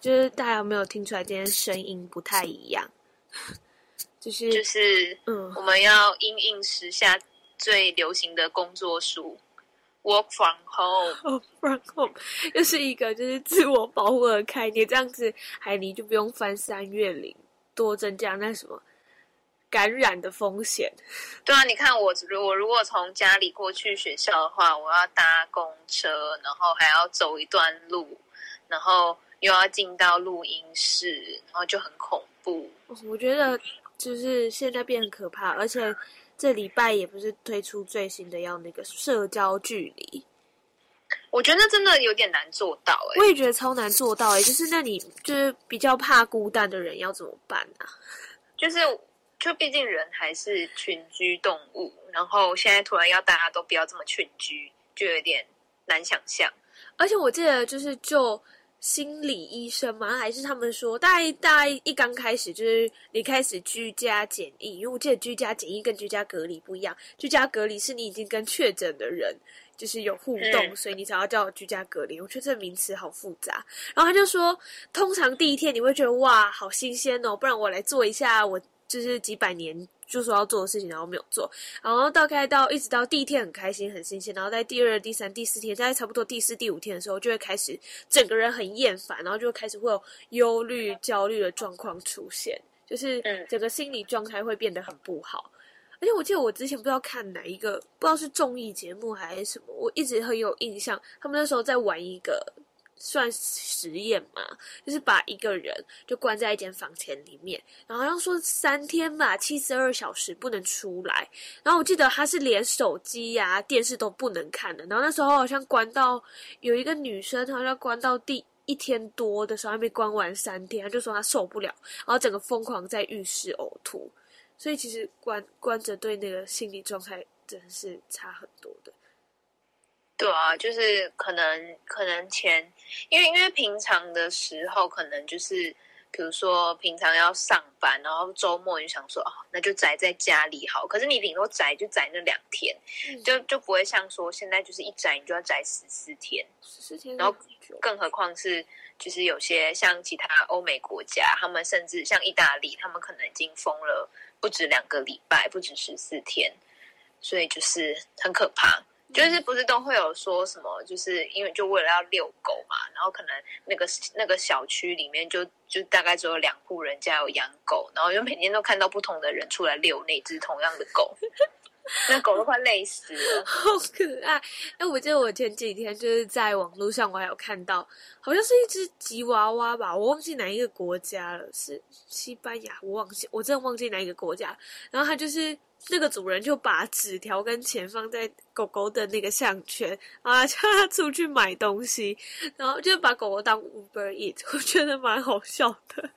就是大家有没有听出来，今天声音不太一样？就 是就是，嗯，我们要因应时下最流行的工作书，work from home，work from home，又是一个就是自我保护的概念。这样子，海尼就不用翻山越岭，多增加那什么。感染的风险，对啊，你看我，我如果从家里过去学校的话，我要搭公车，然后还要走一段路，然后又要进到录音室，然后就很恐怖。我觉得就是现在变得可怕，而且这礼拜也不是推出最新的要那个社交距离，我觉得真的有点难做到哎、欸，我也觉得超难做到哎、欸，就是那你就是比较怕孤单的人要怎么办啊？就是。就毕竟人还是群居动物，然后现在突然要大家都不要这么群居，就有点难想象。而且我记得就是就心理医生吗，还是他们说，大概大概一刚开始就是你开始居家检疫，因为我记得居家检疫跟居家隔离不一样，居家隔离是你已经跟确诊的人就是有互动，嗯、所以你才要叫居家隔离。我觉得这个名词好复杂。然后他就说，通常第一天你会觉得哇，好新鲜哦，不然我来做一下我。就是几百年就说要做的事情，然后没有做，然后大概到一直到第一天很开心很新鲜，然后在第二、第三、第四天，在差不多第四、第五天的时候，就会开始整个人很厌烦，然后就开始会有忧虑、焦虑的状况出现，就是整个心理状态会变得很不好。而且我记得我之前不知道看哪一个，不知道是综艺节目还是什么，我一直很有印象，他们那时候在玩一个。算实验嘛，就是把一个人就关在一间房间里面，然后好像说三天吧，七十二小时不能出来。然后我记得他是连手机呀、电视都不能看的。然后那时候好像关到有一个女生，好像关到第一天多的时候还没关完三天，他就说她受不了，然后整个疯狂在浴室呕吐。所以其实关关着对那个心理状态真的是差很多。对啊，就是可能可能前，因为因为平常的时候可能就是，比如说平常要上班，然后周末就想说哦，那就宅在家里好。可是你顶多宅就宅那两天，嗯、就就不会像说现在就是一宅你就要宅十四天，十四天。然后更何况是就是有些像其他欧美国家，他们甚至像意大利，他们可能已经封了不止两个礼拜，不止十四天，所以就是很可怕。就是不是都会有说什么，就是因为就为了要遛狗嘛，然后可能那个那个小区里面就就大概只有两户人家有养狗，然后就每天都看到不同的人出来遛那只同样的狗，那狗都快累死了，好可爱。哎，我记得我前几天就是在网络上我还有看到，好像是一只吉娃娃吧，我忘记哪一个国家了，是西班牙，我忘记，我真的忘记哪一个国家，然后它就是。那个主人就把纸条跟钱放在狗狗的那个项圈，啊，叫它出去买东西，然后就把狗狗当 Uber Eat，我觉得蛮好笑的。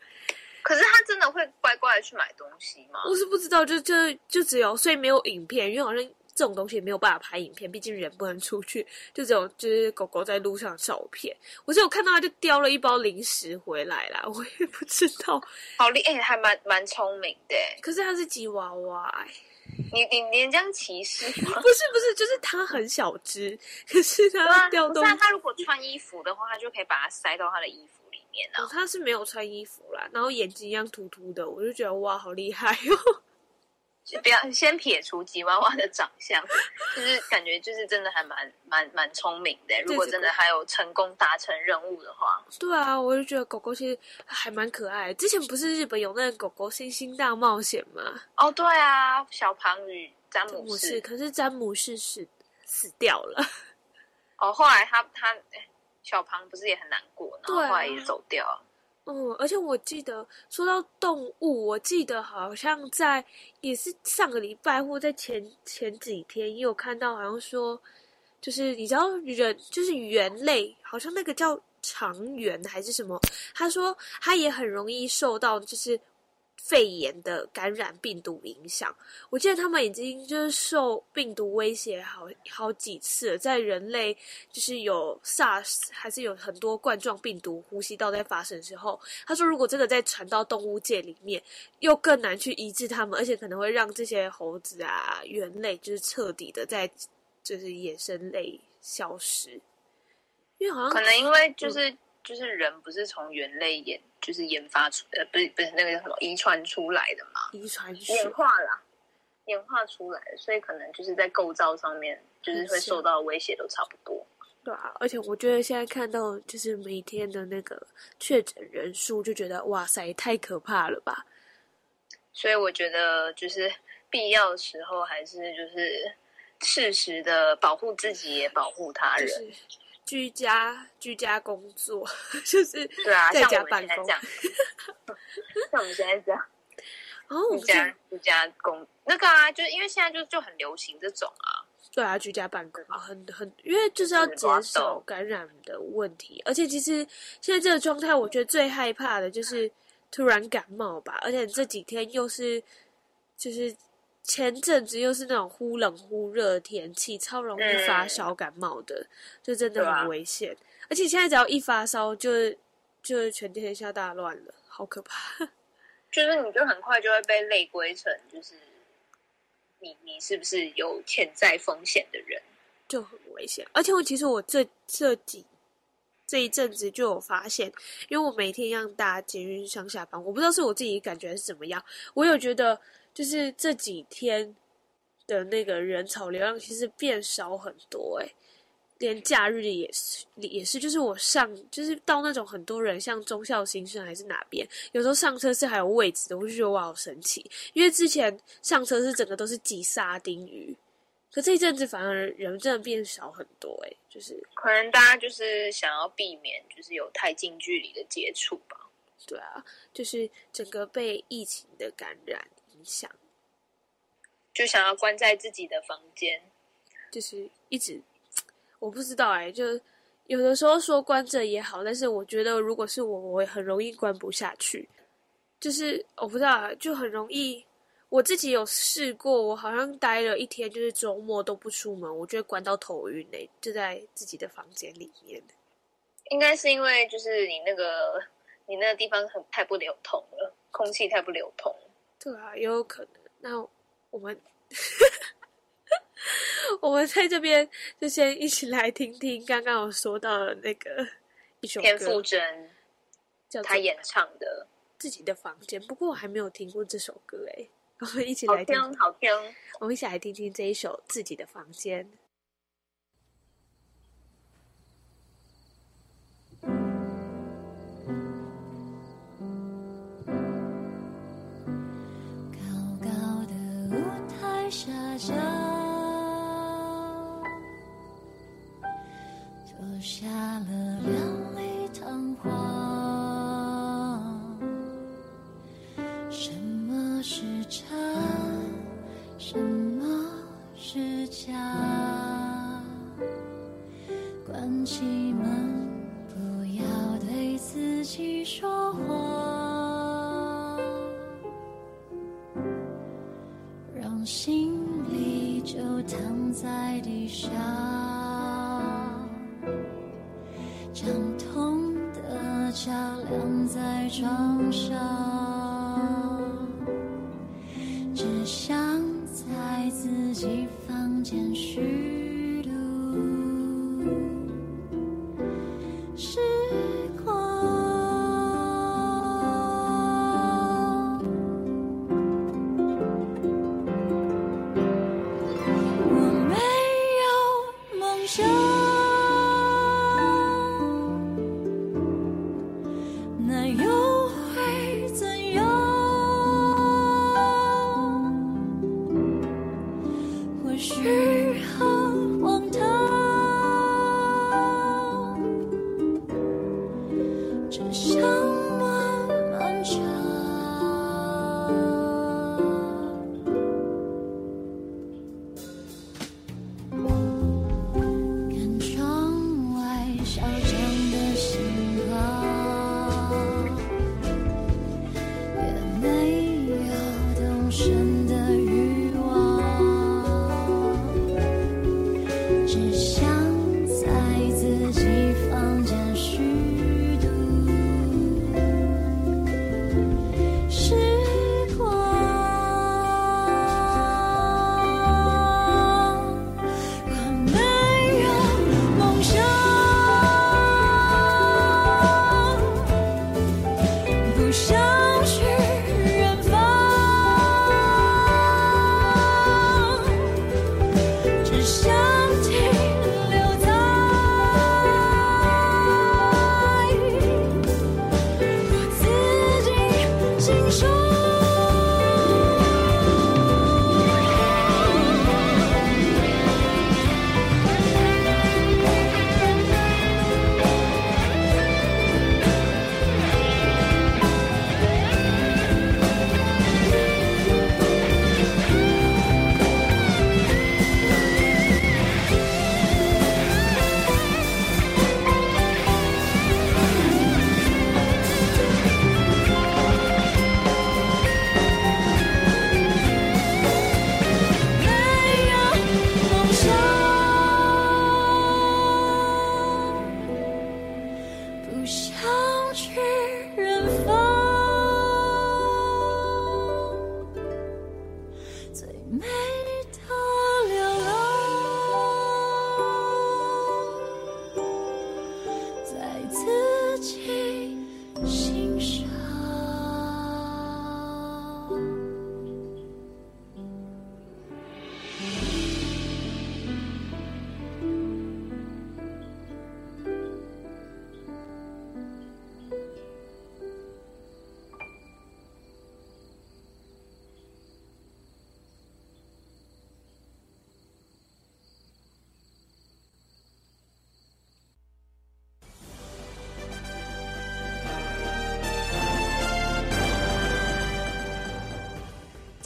可是它真的会乖乖的去买东西吗？我是不知道，就就就只有，所以没有影片，因为好像这种东西也没有办法拍影片，毕竟人不能出去，就只有就是狗狗在路上的照片。我是有看到它就叼了一包零食回来啦，我也不知道。好厉害，欸，还蛮蛮聪明的。可是它是吉娃娃，欸。你你连这样歧视吗？不是不是，就是它很小只，可是它掉东西。那它如果穿衣服的话，它就可以把它塞到它的衣服里面了。它、哦、是没有穿衣服啦，然后眼睛一样突突的，我就觉得哇，好厉害哟。不要先撇除吉娃娃的长相，就是感觉就是真的还蛮蛮蛮聪明的。如果真的还有成功达成任务的话，对啊，我就觉得狗狗其实还蛮可爱。之前不是日本有那个狗狗星星大冒险吗？哦，对啊，小庞与詹姆士，可是詹姆士死死掉了。哦，后来他他小庞不是也很难过，然后后来也走掉了。嗯，而且我记得说到动物，我记得好像在也是上个礼拜或在前前几天也有看到，好像说就是你知道人就是猿类，好像那个叫长猿还是什么，他说他也很容易受到就是肺炎的感染病毒影响，我记得他们已经就是受病毒威胁好好几次了，在人类就是有 SARS 还是有很多冠状病毒呼吸道在发生的时候，他说如果真的再传到动物界里面，又更难去医治他们，而且可能会让这些猴子啊、猿类就是彻底的在就是野生类消失，因为好像可能因为就是、嗯、就是人不是从猿类演。就是研发出呃，不是不是那个叫什么遗传出来的嘛？遗传演化啦，演化出来的，所以可能就是在构造上面，就是会受到威胁都差不多。对啊，而且我觉得现在看到就是每天的那个确诊人数，就觉得哇塞，太可怕了吧！所以我觉得就是必要的时候，还是就是适时的保护自己，也保护他人。就是居家居家工作就是对啊，在家办公，像我们现在这样，哦，居家居家工那个啊，就是因为现在就就很流行这种啊，对啊，居家办公啊很很，因为就是要减少感染的问题，而且其实现在这个状态，我觉得最害怕的就是突然感冒吧，而且这几天又是就是。前阵子又是那种忽冷忽热的天气，超容易发烧感冒的，嗯、就真的很危险。啊、而且现在只要一发烧，就就全天下大乱了，好可怕。就是你就很快就会被类归成，就是你你是不是有潜在风险的人，就很危险。而且我其实我这这几这一阵子就有发现，因为我每天让大家捷运上下班，我不知道是我自己感觉是怎么样，我有觉得。就是这几天的那个人潮流量其实变少很多诶，连假日也是也是，就是我上就是到那种很多人，像中校新生还是哪边，有时候上车是还有位置的，我就觉得哇好神奇，因为之前上车是整个都是挤沙丁鱼，可这一阵子反而人真的变少很多哎，就是可能大家就是想要避免就是有太近距离的接触吧，对啊，就是整个被疫情的感染。想，就想要关在自己的房间，就是一直，我不知道哎、欸，就有的时候说关着也好，但是我觉得如果是我，我会很容易关不下去，就是我不知道，就很容易。我自己有试过，我好像待了一天，就是周末都不出门，我就会关到头晕嘞、欸，就在自己的房间里面。应该是因为就是你那个你那个地方很太不流通了，空气太不流通。对啊，也有可能。那我们 我们在这边就先一起来听听刚刚我说到的那个一首歌，田馥甄叫他演唱的《自己的房间》。不过我还没有听过这首歌诶，我们一起来听，好听，好听。我们一起来听听这一首《自己的房间》。下了会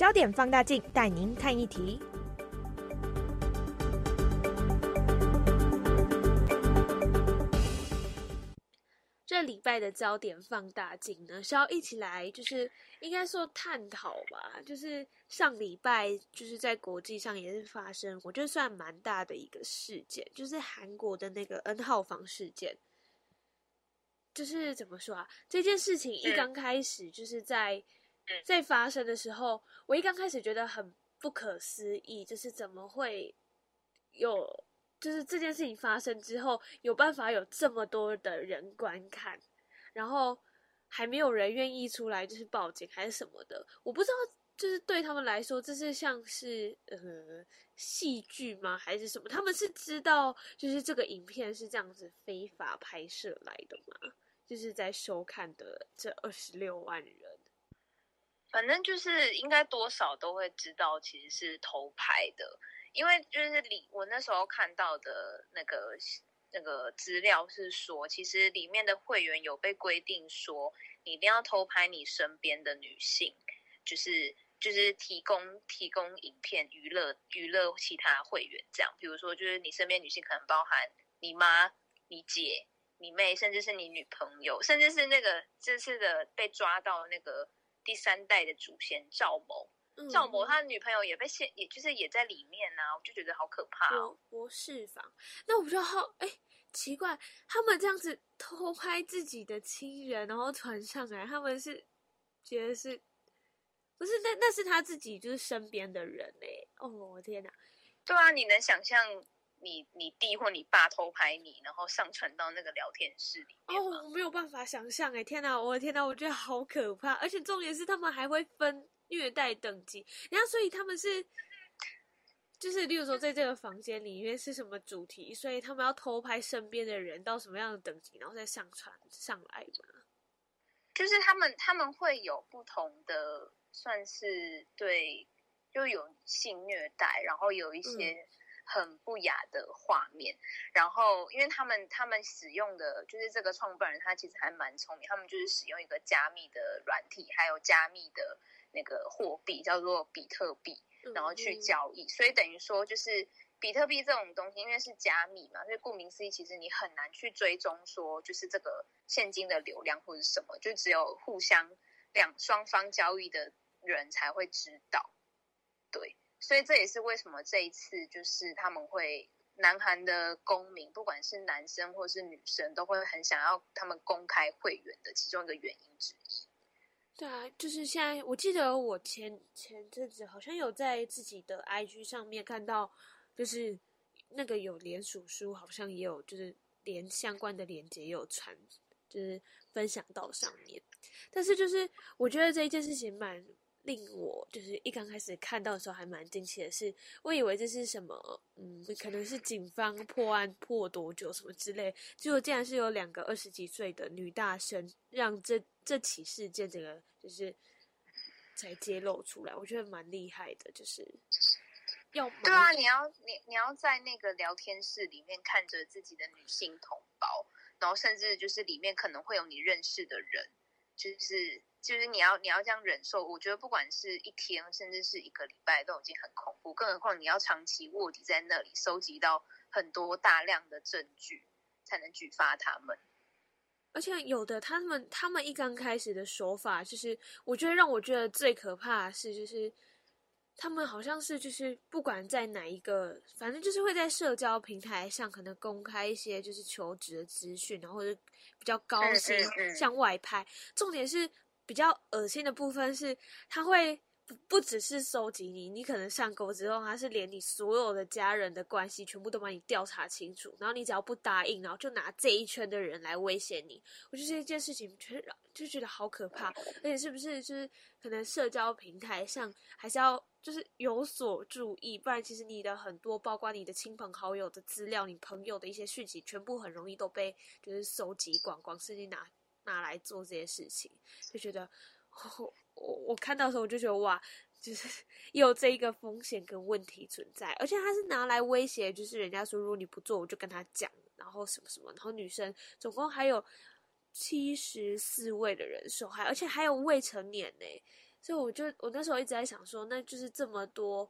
焦点放大镜带您看一题。这礼拜的焦点放大镜呢，是要一起来，就是应该说探讨吧。就是上礼拜，就是在国际上也是发生，我觉得算蛮大的一个事件，就是韩国的那个 N 号房事件。就是怎么说啊？这件事情一刚开始，就是在。在发生的时候，我一刚开始觉得很不可思议，就是怎么会有，就是这件事情发生之后，有办法有这么多的人观看，然后还没有人愿意出来就是报警还是什么的，我不知道，就是对他们来说，这是像是呃戏剧吗，还是什么？他们是知道就是这个影片是这样子非法拍摄来的吗？就是在收看的这二十六万人。反正就是应该多少都会知道，其实是偷拍的，因为就是里我那时候看到的那个那个资料是说，其实里面的会员有被规定说，你一定要偷拍你身边的女性，就是就是提供提供影片娱乐娱乐其他会员这样，比如说就是你身边女性可能包含你妈、你姐、你妹，甚至是你女朋友，甚至是那个这次的被抓到那个。第三代的祖先赵某，赵某他的女朋友也被陷，也就是也在里面啊，我就觉得好可怕哦。博士房，那我不知道，哎，奇怪，他们这样子偷拍自己的亲人，然后传上来，他们是觉得是，不是？那那是他自己就是身边的人哎，哦，我天哪，对啊，你能想象？你你弟或你爸偷拍你，然后上传到那个聊天室里面哦，我没有办法想象哎！天哪，我的天哪，我觉得好可怕！而且重点是他们还会分虐待等级，然后所以他们是，就是例如说在这个房间里面是什么主题，所以他们要偷拍身边的人到什么样的等级，然后再上传上来嘛？就是他们他们会有不同的，算是对，就有性虐待，然后有一些。嗯很不雅的画面，然后因为他们他们使用的就是这个创办人，他其实还蛮聪明，他们就是使用一个加密的软体，还有加密的那个货币叫做比特币，然后去交易，嗯嗯，所以等于说就是比特币这种东西，因为是加密嘛，所以顾名思义，其实你很难去追踪说就是这个现金的流量或者什么，就只有互相两双方交易的。人才会知道。对，所以这也是为什么这一次就是他们会南韩的公民，不管是男生或是女生，都会很想要他们公开会员的其中一个原因之一。对啊，就是现在，我记得我前前阵子好像有在自己的 IG 上面看到，就是那个有连署书，好像也有就是连相关的链接也有传，就是分享到上面。但是就是我觉得这一件事情蛮。令我就是一刚开始看到的时候还蛮惊奇的是，我以为这是什么，嗯，可能是警方破案破多久什么之类，结果竟然是有两个二十几岁的女大生，让这这起事件这个就是才揭露出来，我觉得蛮厉害的，就是要对啊，你要你你要在那个聊天室里面看着自己的女性同胞，然后甚至就是里面可能会有你认识的人，就是。就是你要你要这样忍受，我觉得不管是一天甚至是一个礼拜都已经很恐怖，更何况你要长期卧底在那里，收集到很多大量的证据才能举发他们。而且有的他们他们一刚开始的手法，就是我觉得让我觉得最可怕的是，就是他们好像是就是不管在哪一个，反正就是会在社交平台上可能公开一些就是求职的资讯，然后或者比较高薪向外拍，重点是。比较恶心的部分是，他会不不只是收集你，你可能上钩之后，他是连你所有的家人的关系全部都帮你调查清楚，然后你只要不答应，然后就拿这一圈的人来威胁你。我觉得这件事情，觉得就觉得好可怕，而且是不是就是可能社交平台上还是要就是有所注意，不然其实你的很多，包括你的亲朋好友的资料，你朋友的一些讯息，全部很容易都被就是收集光光，甚至拿。拿来做这些事情，就觉得我我看到的时候我就觉得哇，就是 有这一个风险跟问题存在，而且他是拿来威胁，就是人家说如果你不做，我就跟他讲，然后什么什么，然后女生总共还有七十四位的人受害，而且还有未成年呢，所以我就我那时候一直在想说，那就是这么多，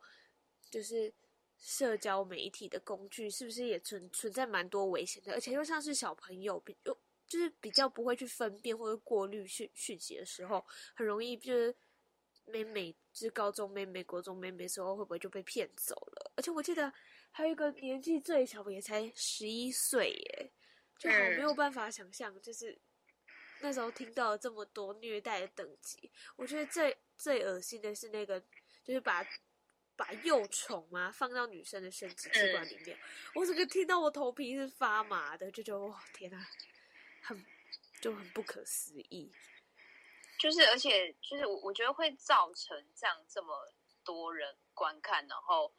就是社交媒体的工具是不是也存存在蛮多危险的，而且又像是小朋友比又。就是比较不会去分辨或者过滤讯讯息的时候，很容易就是妹妹，就是高中妹妹、国中妹妹的时候，会不会就被骗走了？而且我记得还有一个年纪最小的也才十一岁耶，就好没有办法想象，就是那时候听到了这么多虐待的等级。我觉得最最恶心的是那个，就是把把幼虫嘛放到女生的生殖器官里面，我整个听到我头皮是发麻的，就觉得哇天哪！很就很不可思议，就是而且就是我我觉得会造成这样这么多人观看，然后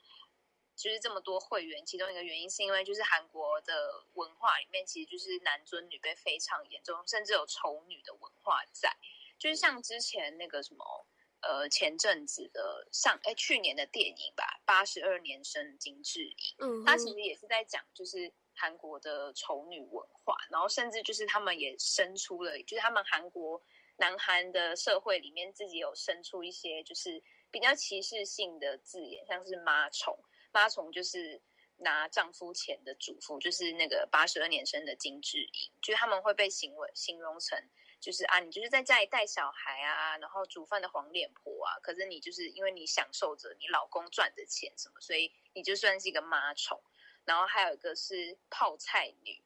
就是这么多会员，其中一个原因是因为就是韩国的文化里面其实就是男尊女卑非常严重，甚至有丑女的文化在。就是像之前那个什么呃前阵子的上哎去年的电影吧，八十二年生金智英，嗯，他其实也是在讲就是。韩国的丑女文化，然后甚至就是他们也生出了，就是他们韩国南韩的社会里面自己有生出一些就是比较歧视性的字眼，像是妈虫，妈虫就是拿丈夫钱的主妇，就是那个八十二年生的金智英，就是他们会被形容形容成就是啊，你就是在家里带小孩啊，然后煮饭的黄脸婆啊，可是你就是因为你享受着你老公赚的钱什么，所以你就算是一个妈虫。然后还有一个是泡菜女，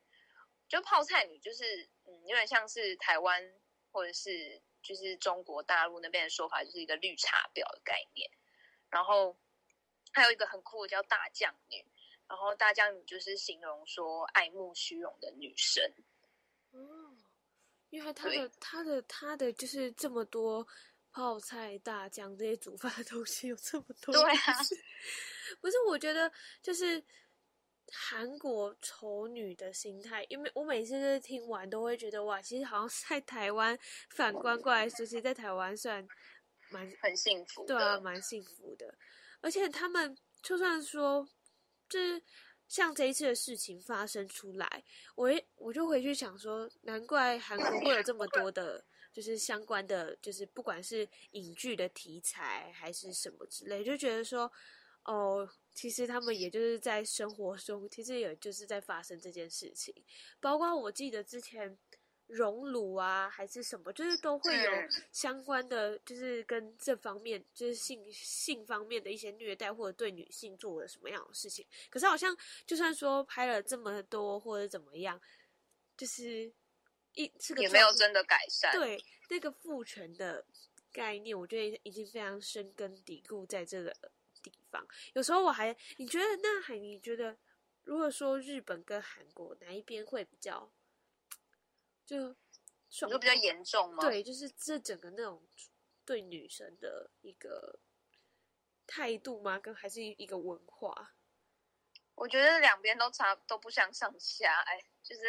就泡菜女就是嗯，有点像是台湾或者是就是中国大陆那边的说法，就是一个绿茶婊的概念。然后还有一个很酷的叫大将女，然后大将女就是形容说爱慕虚荣的女生。哦，因为她的她的她的就是这么多泡菜大酱这些煮饭的东西有这么多，对啊，不是我觉得就是。韩国丑女的心态，因为我每次就是听完都会觉得哇，其实好像在台湾反观过来说，其实在台湾算蛮很幸福，对啊，蛮幸福的。而且他们就算说，就是像这一次的事情发生出来，我我就回去想说，难怪韩国会有这么多的，就是相关的，就是不管是影剧的题材还是什么之类，就觉得说。哦，其实他们也就是在生活中，其实也就是在发生这件事情。包括我记得之前熔炉啊，还是什么，就是都会有相关的，就是跟这方面，就是性性方面的一些虐待，或者对女性做了什么样的事情。可是好像就算说拍了这么多或者怎么样，就是一这个也没有真的改善。对那个父权的概念，我觉得已经非常深根蒂固在这个地方。有时候我还，你觉得那海，你觉得？如果说日本跟韩国哪一边会比较，就你说比较严重吗？对，就是这整个那种对女生的一个态度吗？跟还是一个文化？我觉得两边都差都不相上下，哎，就是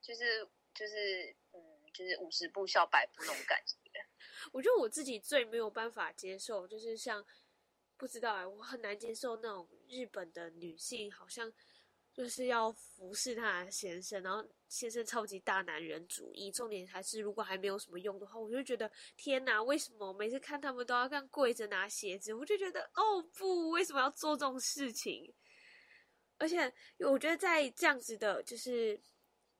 就是就是嗯，就是五十步笑百步那种感觉。我觉得我自己最没有办法接受，就是像不知道哎，我很难接受那种日本的女性好像。就是要服侍她的先生，然后先生超级大男人主义。重点还是，如果还没有什么用的话，我就觉得天哪，为什么每次看他们都要这样跪着拿鞋子？我就觉得哦不，为什么要做这种事情？而且我觉得在这样子的，就是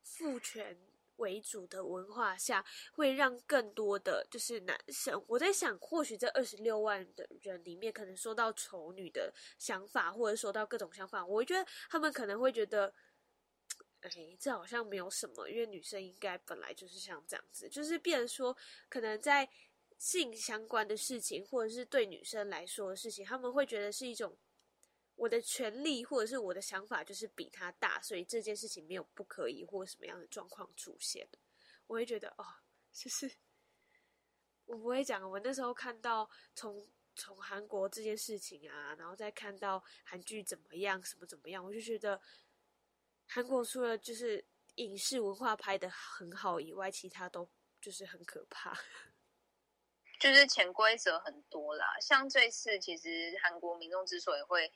父权。为主的文化下，会让更多的就是男生。我在想，或许这二十六万的人里面，可能说到丑女的想法，或者说到各种想法，我觉得他们可能会觉得，哎，这好像没有什么，因为女生应该本来就是像这样子，就是变说，可能在性相关的事情，或者是对女生来说的事情，他们会觉得是一种。我的权利或者是我的想法就是比他大，所以这件事情没有不可以或什么样的状况出现。我会觉得哦，就是我不会讲。我那时候看到从从韩国这件事情啊，然后再看到韩剧怎么样，什么怎么样，我就觉得韩国除了就是影视文化拍的很好以外，其他都就是很可怕，就是潜规则很多啦。像这次，其实韩国民众之所以会。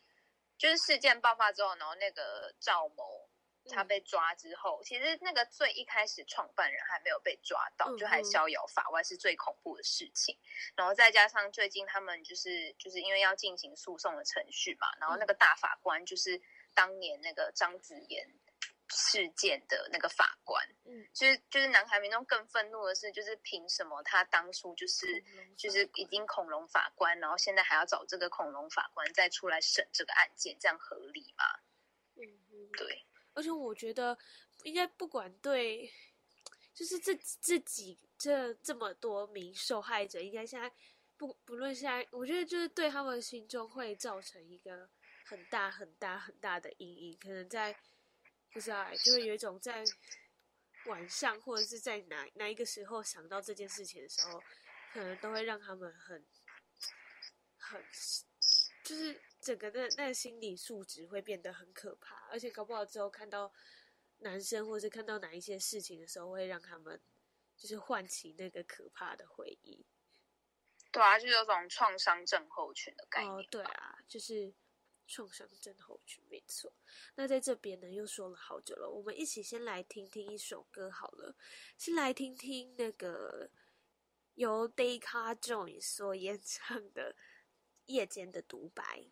就是事件爆发之后，然后那个赵某他被抓之后，嗯、其实那个最一开始创办人还没有被抓到，嗯、就还逍遥法外，是最恐怖的事情。然后再加上最近他们就是就是因为要进行诉讼的程序嘛，然后那个大法官就是当年那个张子妍。事件的那个法官，嗯，就是就是南韩民众更愤怒的是，就是凭什么他当初就是就是已经恐龙法官，然后现在还要找这个恐龙法官再出来审这个案件，这样合理吗？嗯，对。而且我觉得应该不管对，就是这这几这这么多名受害者，应该现在不不论现在，我觉得就是对他们心中会造成一个很大很大很大的阴影，可能在。不知道哎，就会有一种在晚上或者是在哪哪一个时候想到这件事情的时候，可能都会让他们很很，就是整个的那个心理素质会变得很可怕，而且搞不好之后看到男生或者是看到哪一些事情的时候，会让他们就是唤起那个可怕的回忆。对啊，就有种创伤症候群的概念。哦，对啊，就是。创伤症候群，没错。那在这边呢，又说了好久了。我们一起先来听听一首歌好了，先来听听那个由 Deca Joins 所演唱的《夜间的独白》。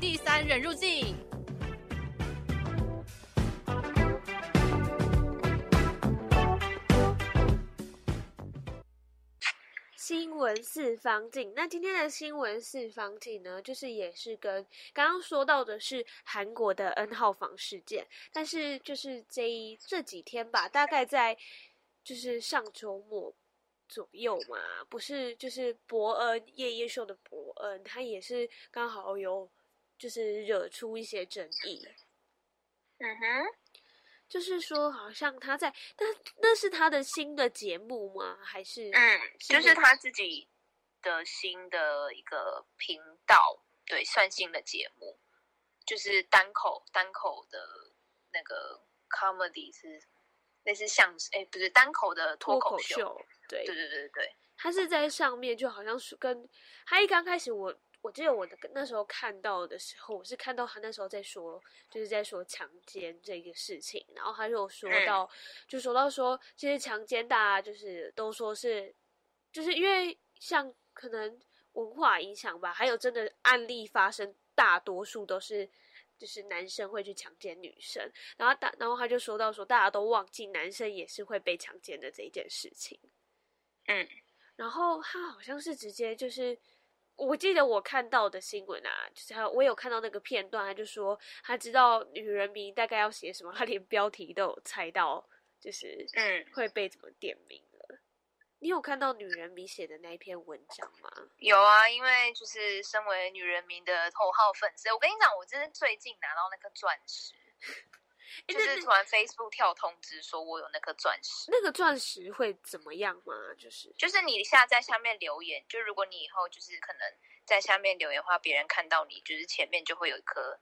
第三人入境新闻四方镜。那今天的新闻四方镜呢，就是也是跟刚刚说到的是韩国的 N 号房事件，但是就是这一这几天吧，大概在就是上周末左右嘛，不是就是伯恩夜夜秀的伯恩，他也是刚好有。就是惹出一些争议，嗯哼，就是说好像他在，但那是他的新的节目吗？还是嗯，就是他自己的新的一个频道，对，算新的节目，就是单口单口的那个 comedy 是类似相声，哎，不是单口的脱口秀，对。对对对对，他是在上面就好像是跟他一刚开始我。我记得我的那时候看到的时候，我是看到他那时候在说，就是在说强奸这个事情，然后他就说到，就说到说，其实强奸大家就是都说是，就是因为像可能文化影响吧，还有真的案例发生，大多数都是就是男生会去强奸女生，然后大然后他就说到说，大家都忘记男生也是会被强奸的这一件事情，嗯，然后他好像是直接就是。我记得我看到的新闻啊，就是他，我有看到那个片段，他就说他知道女人名大概要写什么，他连标题都有猜到，就是嗯会被怎么点名了。嗯、你有看到女人迷写的那一篇文章吗？有啊，因为就是身为女人迷的头号粉丝，我跟你讲，我真是最近拿到那颗钻石。就是突然 Facebook 跳通知说我有那颗钻石，那个钻石会怎么样吗？就是就是你下在下面留言，就如果你以后就是可能在下面留言的话，别人看到你就是前面就会有一颗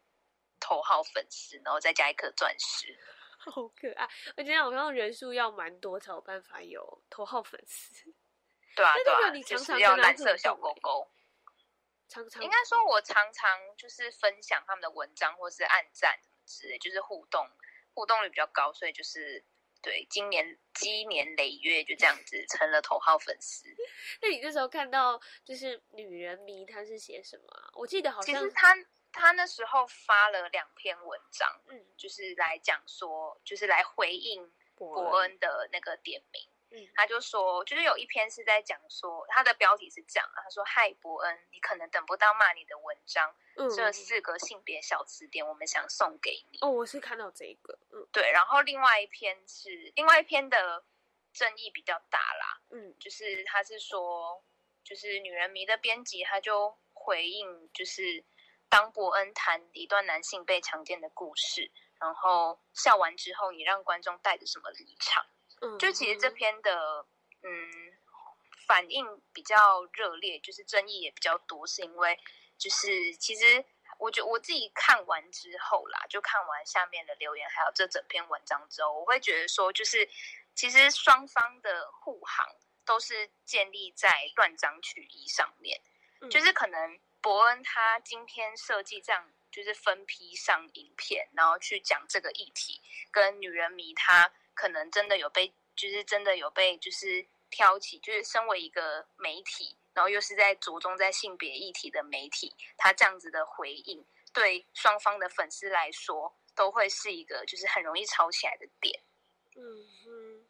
头号粉丝，然后再加一颗钻石，好可爱。我觉得好像人数要蛮多才有办法有头号粉丝。对啊，对啊，你常常就是要蓝色小勾勾。常常应该说，我常常就是分享他们的文章或是按赞。就是互动，互动率比较高，所以就是对今年积年累月就这样子成了头号粉丝。那你那时候看到就是女人迷，他是写什么啊？我记得好像其实他他那时候发了两篇文章，嗯，就是来讲说，就是来回应伯恩的那个点名。嗯，他就说，就是有一篇是在讲说，他的标题是这样，他说：“嗨，伯恩，你可能等不到骂你的文章，嗯、这四个性别小词典，我们想送给你。”哦，我是看到这个，嗯，对。然后另外一篇是另外一篇的争议比较大啦，嗯，就是他是说，就是女人迷的编辑他就回应，就是当伯恩谈一段男性被强奸的故事，然后笑完之后，你让观众带着什么离场？就其实这篇的，嗯，反应比较热烈，就是争议也比较多，是因为就是其实我觉得我自己看完之后啦，就看完下面的留言，还有这整篇文章之后，我会觉得说，就是其实双方的护航都是建立在断章取义上面，就是可能伯恩他今天设计这样，就是分批上影片，然后去讲这个议题，跟女人迷他。可能真的有被，就是真的有被，就是挑起，就是身为一个媒体，然后又是在着重在性别议题的媒体，他这样子的回应，对双方的粉丝来说，都会是一个就是很容易吵起来的点。嗯哼，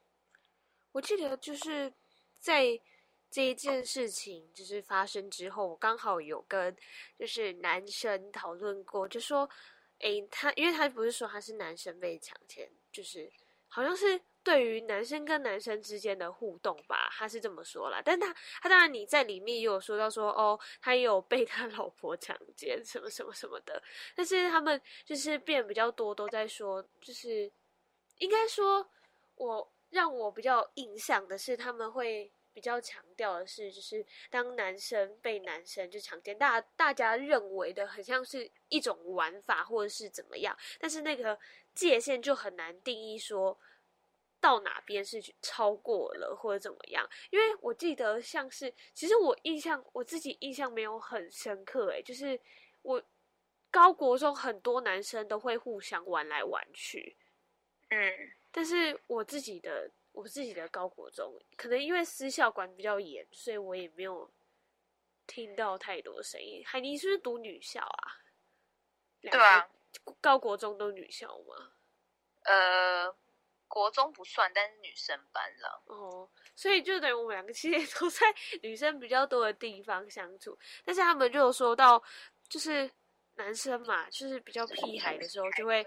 我记得就是在这一件事情就是发生之后，我刚好有跟就是男生讨论过，就说，诶，他因为他不是说他是男生被强奸，就是好像是。对于男生跟男生之间的互动吧，他是这么说啦。但他他当然你在里面也有说到说哦，他也有被他老婆强奸什么什么什么的。但是他们就是变比较多都在说，就是应该说我让我比较印象的是，他们会比较强调的是，就是当男生被男生就强奸，大大家认为的很像是一种玩法或者是怎么样，但是那个界限就很难定义说。到哪边是超过了或者怎么样？因为我记得像是，其实我印象我自己印象没有很深刻，诶，就是我高国中很多男生都会互相玩来玩去，嗯，但是我自己的我自己的高国中，可能因为私校管比较严，所以我也没有听到太多声音。海尼是不是读女校啊？对啊，高国中都女校吗？呃。国中不算，但是女生班了哦，所以就等于我们两个其实也都在 女生比较多的地方相处。但是他们就有说到，就是男生嘛，就是比较屁孩的时候，就会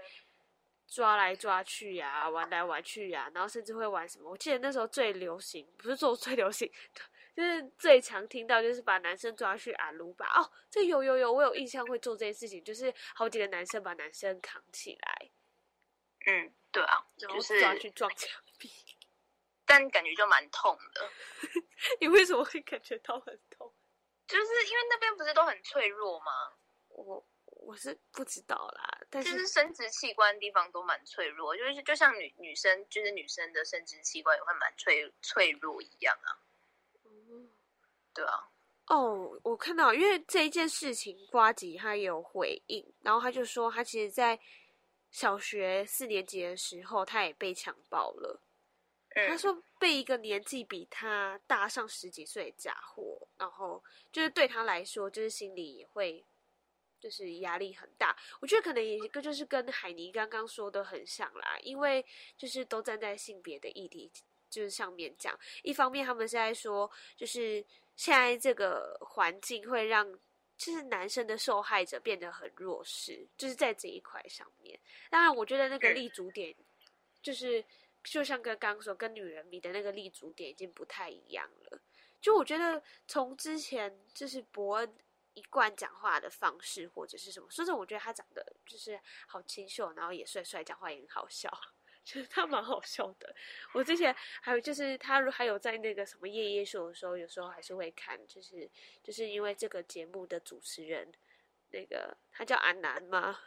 抓来抓去呀、啊，玩来玩去呀、啊，然后甚至会玩什么？我记得那时候最流行，不是做最流行，就是最常听到，就是把男生抓去阿鲁巴。哦，这有有有，我有印象会做这件事情，就是好几个男生把男生扛起来，嗯。对啊，就是抓去撞墙壁，但感觉就蛮痛的。你为什么会感觉到很痛？就是因为那边不是都很脆弱吗？我我是不知道啦，但是就是生殖器官的地方都蛮脆弱，就是就像女女生，就是女生的生殖器官也会蛮脆脆弱一样啊。哦，我看到，因为这一件事情，瓜吉他有回应，然后他就说，他其实，在。小学四年级的时候，他也被强暴了。他说被一个年纪比他大上十几岁的家伙，然后就是对他来说，就是心里也会就是压力很大。我觉得可能也个就是跟海尼刚刚说的很像啦，因为就是都站在性别的议题就是上面讲。一方面他们是在说，就是现在这个环境会让。就是男生的受害者变得很弱势，就是在这一块上面。当然，我觉得那个立足点，就是就像跟刚刚说跟女人比的那个立足点已经不太一样了。就我觉得从之前就是伯恩一贯讲话的方式或者是什么，说真的，我觉得他长得就是好清秀，然后也帅帅，讲话也很好笑。他蛮好笑的。我之前还有就是他还有在那个什么夜夜秀的时候，有时候还是会看，就是就是因为这个节目的主持人那个他叫阿南吗？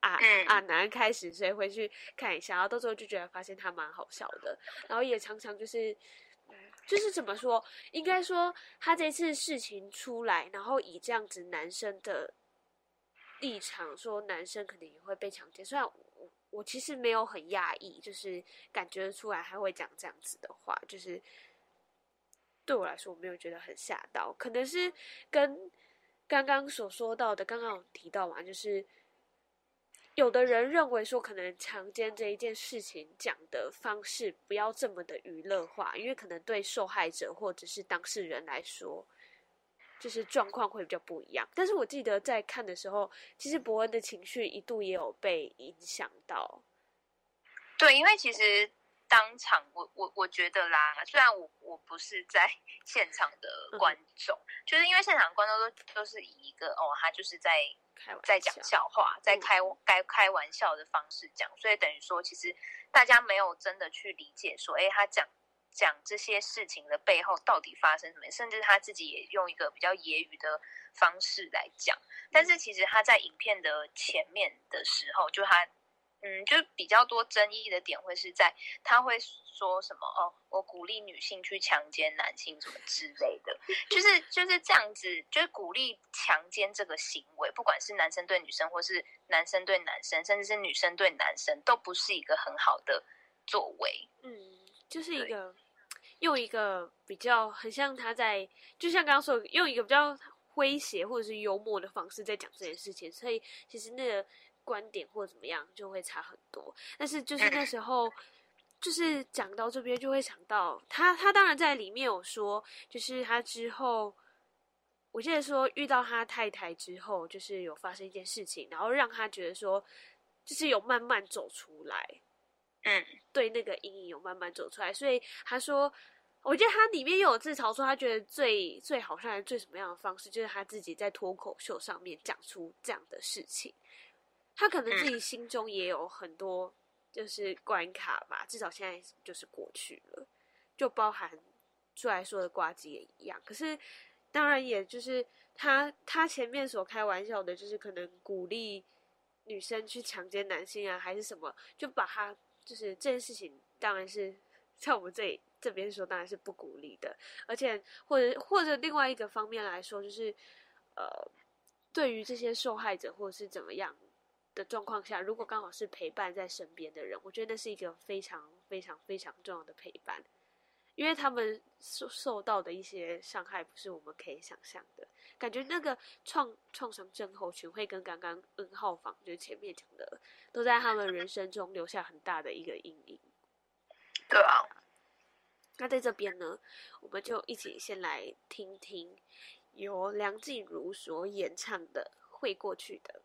阿阿南开始，所以会去看一下，然后到时候就觉得发现他蛮好笑的，然后也常常就是就是怎么说，应该说他这次事情出来，然后以这样子男生的立场说，男生可能也会被强奸，虽然。我其实没有很讶异，就是感觉出来还会讲这样子的话，就是对我来说，我没有觉得很吓到。可能是跟刚刚所说到的，刚刚有提到嘛，就是有的人认为说，可能强奸这一件事情讲的方式不要这么的娱乐化，因为可能对受害者或者是当事人来说。就是状况会比较不一样，但是我记得在看的时候，其实伯恩的情绪一度也有被影响到。对，因为其实当场我我我觉得啦，虽然我我不是在 现场的观众，嗯、就是因为现场观众都都是以一个哦，他就是在在讲笑话，在开该开玩笑的方式讲，所以等于说其实大家没有真的去理解说，哎，他讲。讲这些事情的背后到底发生什么，甚至他自己也用一个比较揶揄的方式来讲。但是其实他在影片的前面的时候，就他，嗯，就比较多争议的点会是在他会说什么哦，我鼓励女性去强奸男性什么之类的，就是就是这样子，就是鼓励强奸这个行为，不管是男生对女生，或是男生对男生，甚至是女生对男生，都不是一个很好的作为。嗯，就是一个。用一个比较很像他在，就像刚刚说，用一个比较诙谐或者是幽默的方式在讲这件事情，所以其实那个观点或怎么样就会差很多。但是就是那时候，就是讲到这边就会想到他，他当然在里面有说，就是他之后。我记得说遇到他太太之后，就是有发生一件事情，然后让他觉得说，就是有慢慢走出来，嗯，对那个阴影有慢慢走出来。所以他说，我觉得他里面又有自嘲说，他觉得最最好笑的最什么样的方式，就是他自己在脱口秀上面讲出这样的事情。他可能自己心中也有很多就是关卡吧，至少现在就是过去了，就包含出来说的呱吉也一样。可是。当然，也就是他他前面所开玩笑的，就是可能鼓励女生去强奸男性啊，还是什么，就把他就是这件事情，当然是在我们这里这边说，当然是不鼓励的。而且，或者或者另外一个方面来说，就是呃，对于这些受害者或者是怎么样的状况下，如果刚好是陪伴在身边的人，我觉得那是一个非常非常非常重要的陪伴。因为他们受受到的一些伤害，不是我们可以想象的。感觉那个创创伤症候群会跟刚刚 N 号房就是前面讲的，都在他们人生中留下很大的一个阴影。对啊。那在这边呢，我们就一起先来听听由梁静茹所演唱的《会过去的》。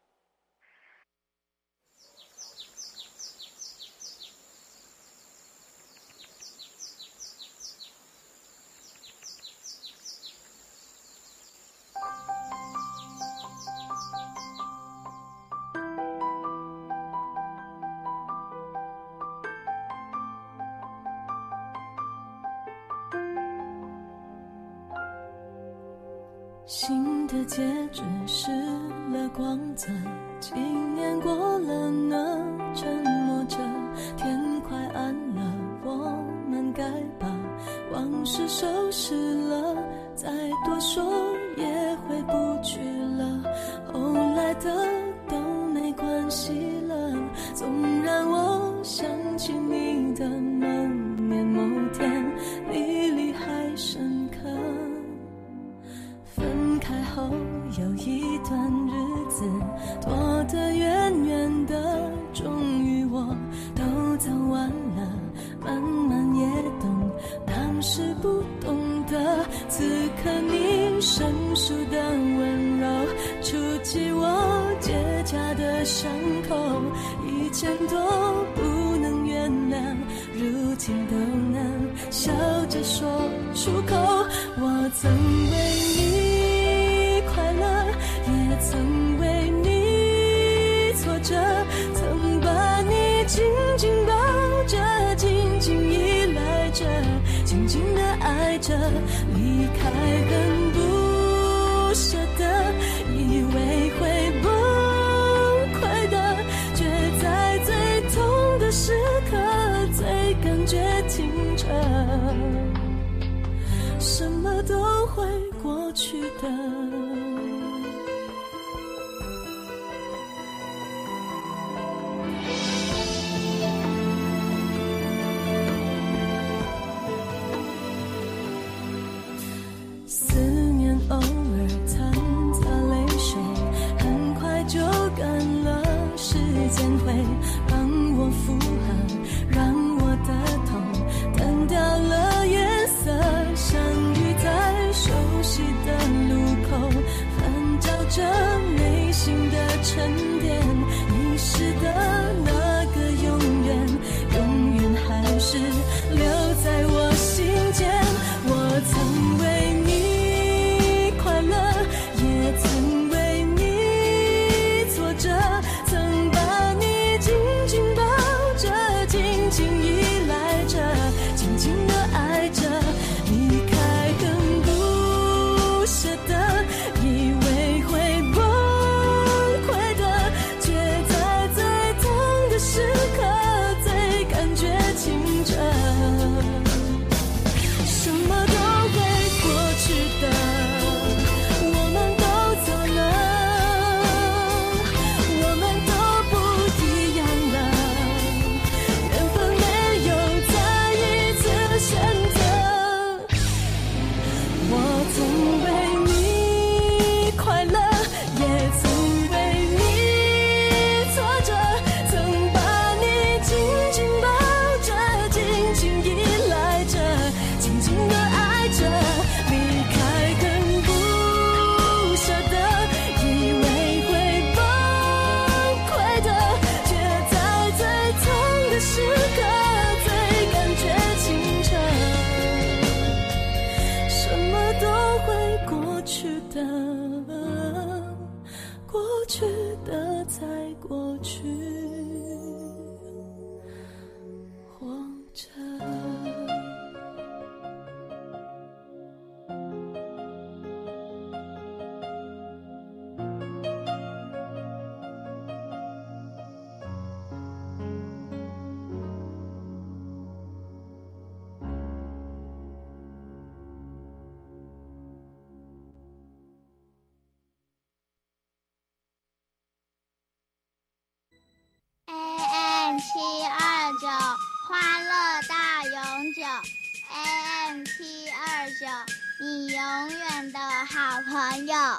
朋友。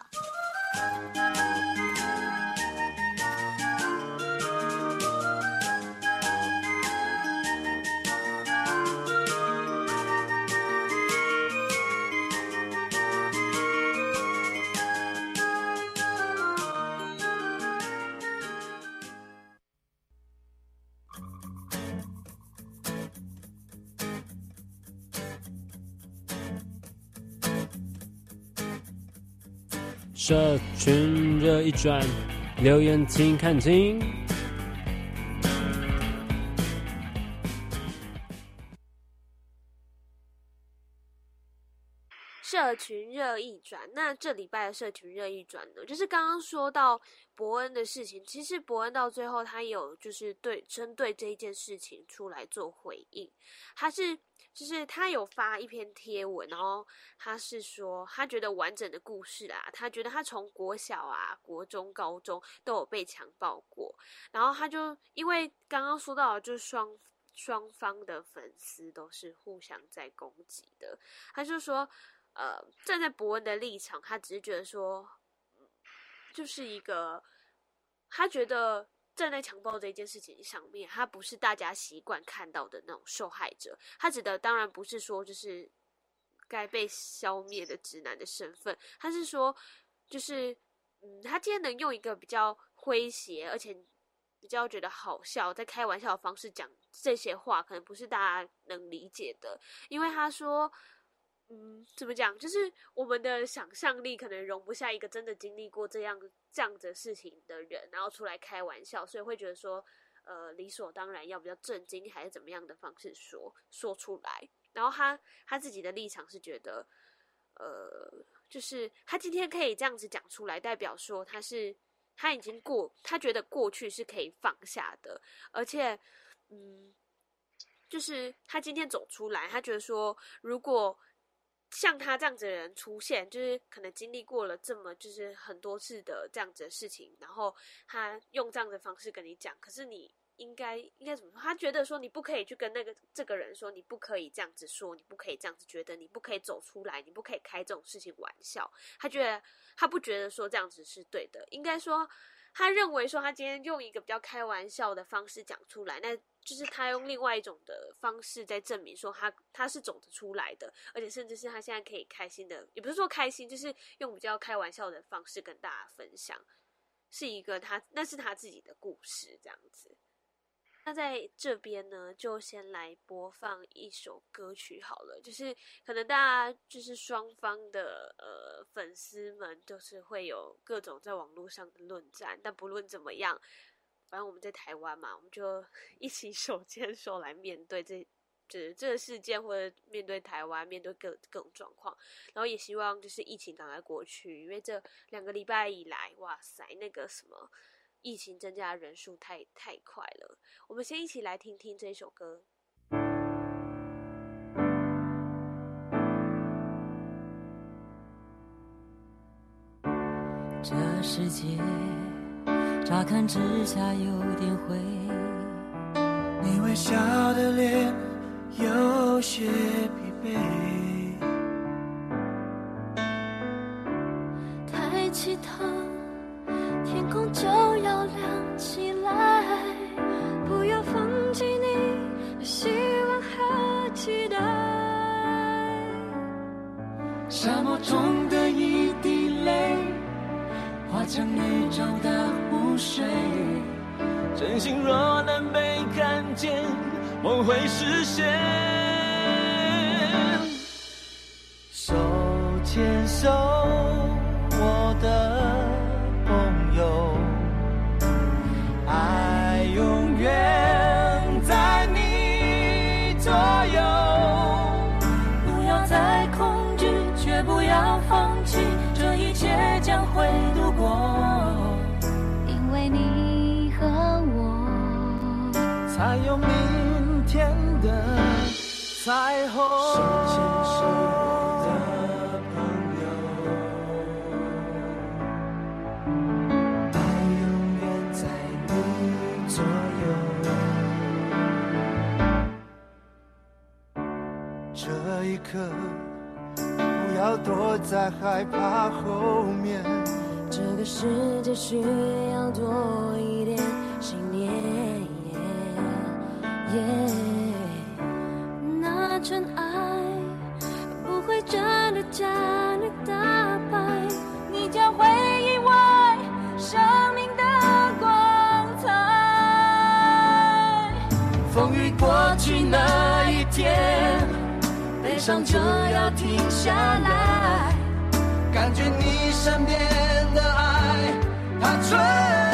社群热一转，留言请看清。社群热议转，那这礼拜的社群热议转呢，就是刚刚说到博恩的事情。其实博恩到最后，他有就是对针对这一件事情出来做回应，他是。就是他有发一篇贴文，然后他是说，他觉得完整的故事啊，他觉得他从国小啊、国中、高中都有被强暴过，然后他就因为刚刚说到，就是双双方的粉丝都是互相在攻击的，他就说，呃，站在博恩的立场，他只是觉得说，就是一个，他觉得。站在强暴这件事情上面，他不是大家习惯看到的那种受害者。他指的当然不是说就是该被消灭的直男的身份，他是说就是嗯，他今天能用一个比较诙谐，而且比较觉得好笑，在开玩笑的方式讲这些话，可能不是大家能理解的，因为他说。嗯，怎么讲？就是我们的想象力可能容不下一个真的经历过这样这样子事情的人，然后出来开玩笑，所以会觉得说，呃，理所当然要比较震惊，还是怎么样的方式说说出来。然后他他自己的立场是觉得，呃，就是他今天可以这样子讲出来，代表说他是他已经过，他觉得过去是可以放下的，而且，嗯，就是他今天走出来，他觉得说如果。像他这样子的人出现，就是可能经历过了这么就是很多次的这样子的事情，然后他用这样的方式跟你讲，可是你应该应该怎么说？他觉得说你不可以去跟那个这个人说，你不可以这样子说，你不可以这样子觉得，你不可以走出来，你不可以开这种事情玩笑。他觉得他不觉得说这样子是对的，应该说他认为说他今天用一个比较开玩笑的方式讲出来，那。就是他用另外一种的方式在证明说他他是走得出来的，而且甚至是他现在可以开心的，也不是说开心，就是用比较开玩笑的方式跟大家分享，是一个他那是他自己的故事这样子。那在这边呢，就先来播放一首歌曲好了，就是可能大家就是双方的呃粉丝们就是会有各种在网络上的论战，但不论怎么样。反正我们在台湾嘛，我们就 一起手牵手来面对这，就是这个事件，或者面对台湾，面对各各种状况。然后也希望就是疫情赶快过去，因为这两个礼拜以来，哇塞，那个什么疫情增加的人数太太快了。我们先一起来听听这首歌。这世界。乍看之下有点灰，你微笑的脸有些疲惫。抬起头，天空就要亮起来，不要放弃你的希望和期待。沙漠中的一滴泪，化成宇梦会实现。去那一天，悲伤就要停下来，感觉你身边的爱，它吹。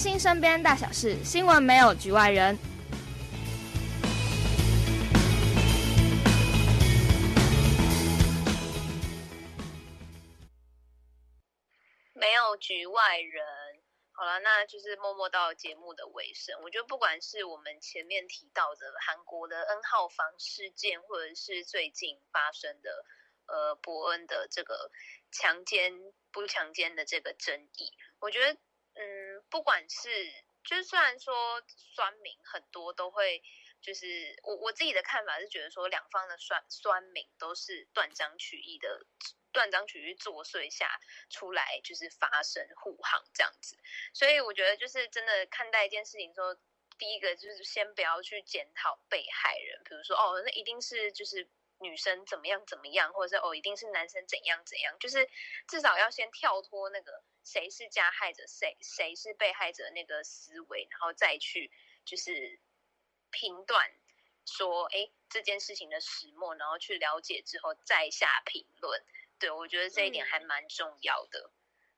新身边大小事新闻没有局外人。没有局外人。好了那就是默默到节目的尾声。我觉得不管是我们前面提到的韩国的 n 号房事件或者是最近发生的呃伯恩的这个强奸不强奸的这个争议我觉得嗯，不管是就是虽然说酸民很多都会，就是我我自己的看法是觉得说两方的酸酸民都是断章取义的。断章取义作祟下出来，就是发声护航这样子，所以我觉得就是真的看待一件事情说，第一个就是先不要去检讨被害人，比如说哦，那一定是就是女生怎么样怎么样，或者是哦，一定是男生怎样怎样，就是至少要先跳脱那个谁是加害者，谁谁是被害者那个思维，然后再去就是评断说，哎，这件事情的始末，然后去了解之后再下评论。对，我觉得这一点还蛮重要的。嗯、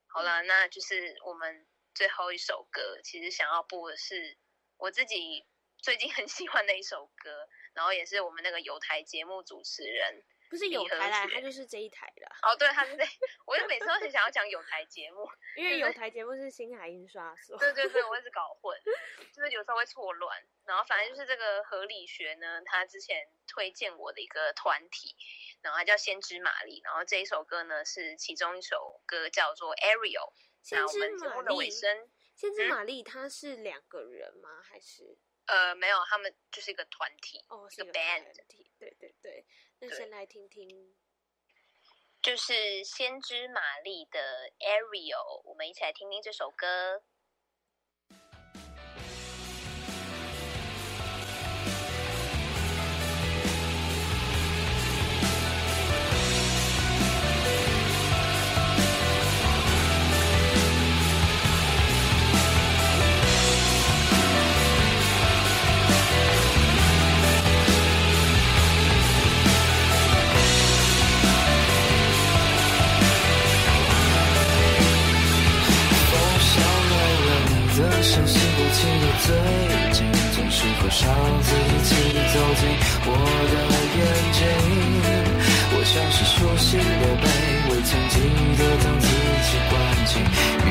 好了，那就是我们最后一首歌，其实想要播的是我自己最近很喜欢的一首歌，然后也是我们那个有台节目主持人，不是有台啦，他就是这一台的。哦，对，他是这，我就每次都很想要讲有台节目，因为有台节目是星海印刷所。对对对，我一直搞混，就是有时候会错乱。然后反正就是这个合理学呢，他之前推荐我的一个团体。然后它叫先知玛丽，然后这一首歌呢是其中一首歌叫做 Ariel。先知玛丽，先知玛丽，他是两个人吗？还是？呃，没有，他们就是一个团体，哦，是个 band。对对对，那先来听听，就是先知玛丽的 Ariel，我们一起来听听这首歌。最近总是会让自己走进我的眼睛，我像是熟悉的背，未曾记得将自己关进，你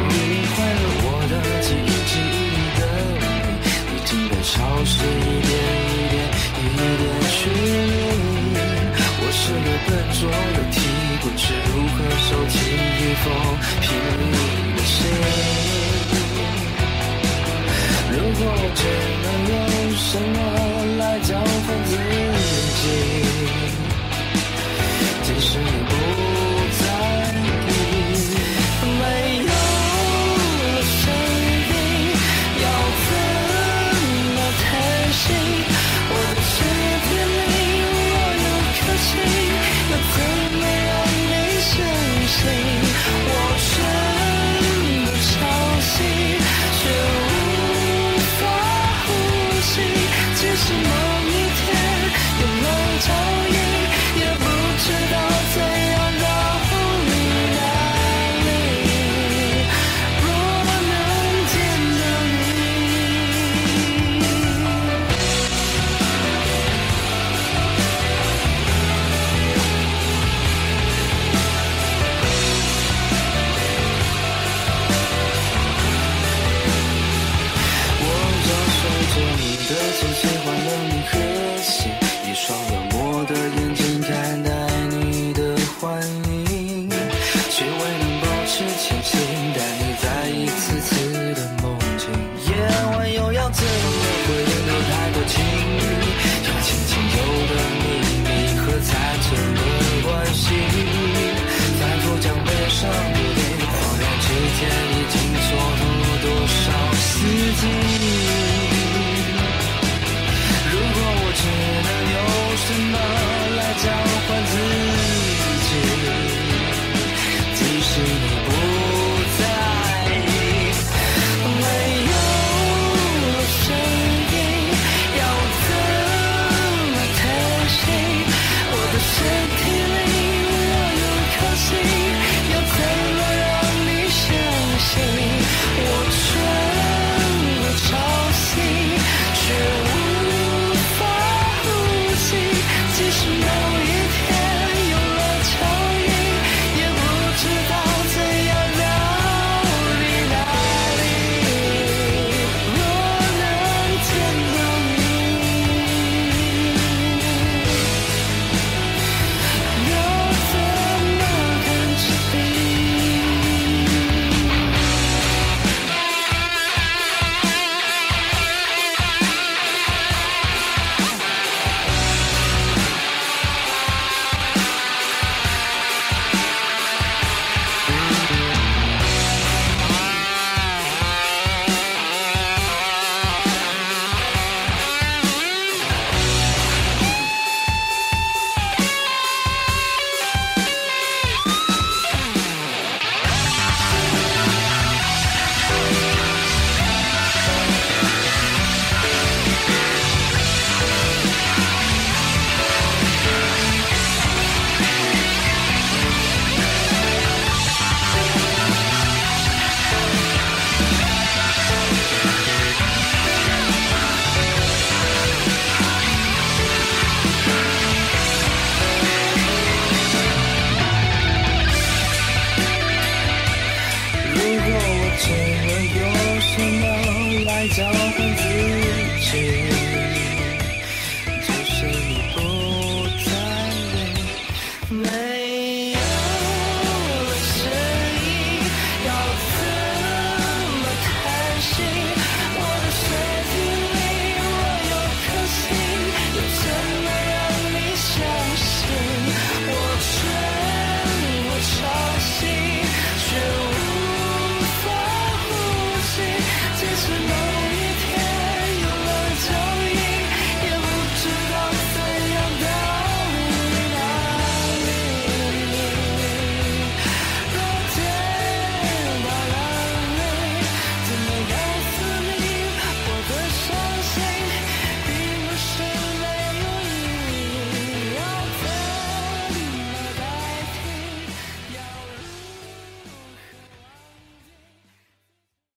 坏了我的记忆，记忆里的你，已经被潮湿一点一点一点去。我是个笨拙的体，不知如何收起一封拼命的信。如果只能用什么来交换自己，即使你不